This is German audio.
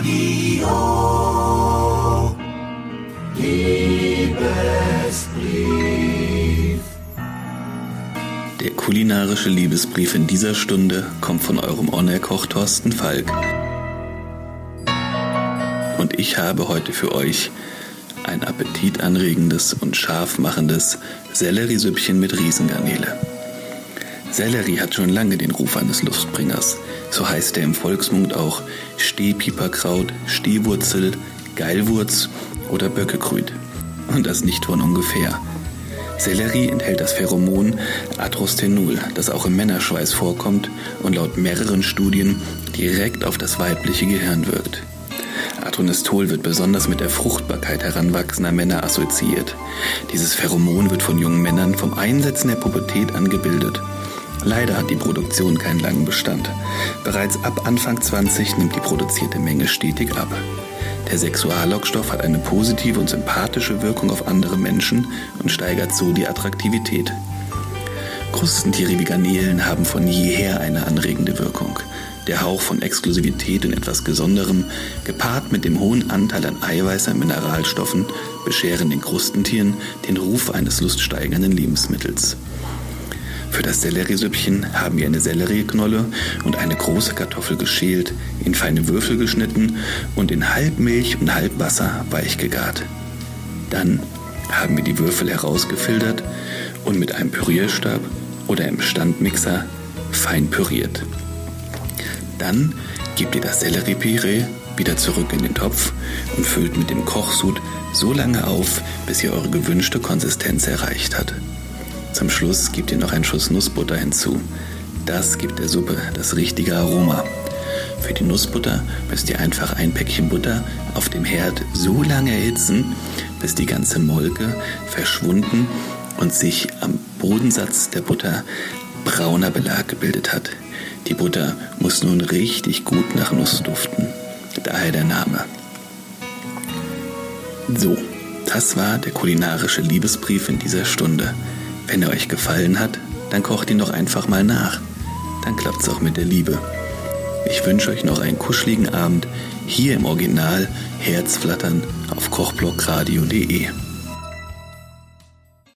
Radio. Liebesbrief. Der kulinarische Liebesbrief in dieser Stunde kommt von eurem On-Air-Koch Thorsten Falk. Und ich habe heute für euch ein appetitanregendes und scharfmachendes Selleriesüppchen mit Riesengarnele. Sellerie hat schon lange den Ruf eines Lustbringers. So heißt er im Volksmund auch Stehpieperkraut, Stehwurzel, Geilwurz oder Böckekrüt. Und das nicht von ungefähr. Sellerie enthält das Pheromon Atrostenol, das auch im Männerschweiß vorkommt und laut mehreren Studien direkt auf das weibliche Gehirn wirkt. Atronestol wird besonders mit der Fruchtbarkeit heranwachsender Männer assoziiert. Dieses Pheromon wird von jungen Männern vom Einsetzen der Pubertät angebildet Leider hat die Produktion keinen langen Bestand. Bereits ab Anfang 20 nimmt die produzierte Menge stetig ab. Der Sexuallockstoff hat eine positive und sympathische Wirkung auf andere Menschen und steigert so die Attraktivität. Krustentiere wie Garnelen haben von jeher eine anregende Wirkung. Der Hauch von Exklusivität und etwas Besonderem, gepaart mit dem hohen Anteil an Eiweiß und Mineralstoffen, bescheren den Krustentieren den Ruf eines luststeigernden Lebensmittels. Für das Selleriesüppchen haben wir eine Sellerieknolle und eine große Kartoffel geschält, in feine Würfel geschnitten und in halb Milch und halb Wasser weich gegart. Dann haben wir die Würfel herausgefiltert und mit einem Pürierstab oder im Standmixer fein püriert. Dann gebt ihr das Selleriepüree wieder zurück in den Topf und füllt mit dem Kochsud so lange auf, bis ihr eure gewünschte Konsistenz erreicht habt. Zum Schluss gebt ihr noch einen Schuss Nussbutter hinzu. Das gibt der Suppe das richtige Aroma. Für die Nussbutter müsst ihr einfach ein Päckchen Butter auf dem Herd so lange erhitzen, bis die ganze Molke verschwunden und sich am Bodensatz der Butter brauner Belag gebildet hat. Die Butter muss nun richtig gut nach Nuss duften. Daher der Name. So, das war der kulinarische Liebesbrief in dieser Stunde. Wenn er euch gefallen hat, dann kocht ihn doch einfach mal nach. Dann klappt's auch mit der Liebe. Ich wünsche euch noch einen kuscheligen Abend hier im Original Herzflattern auf kochblockradio.de.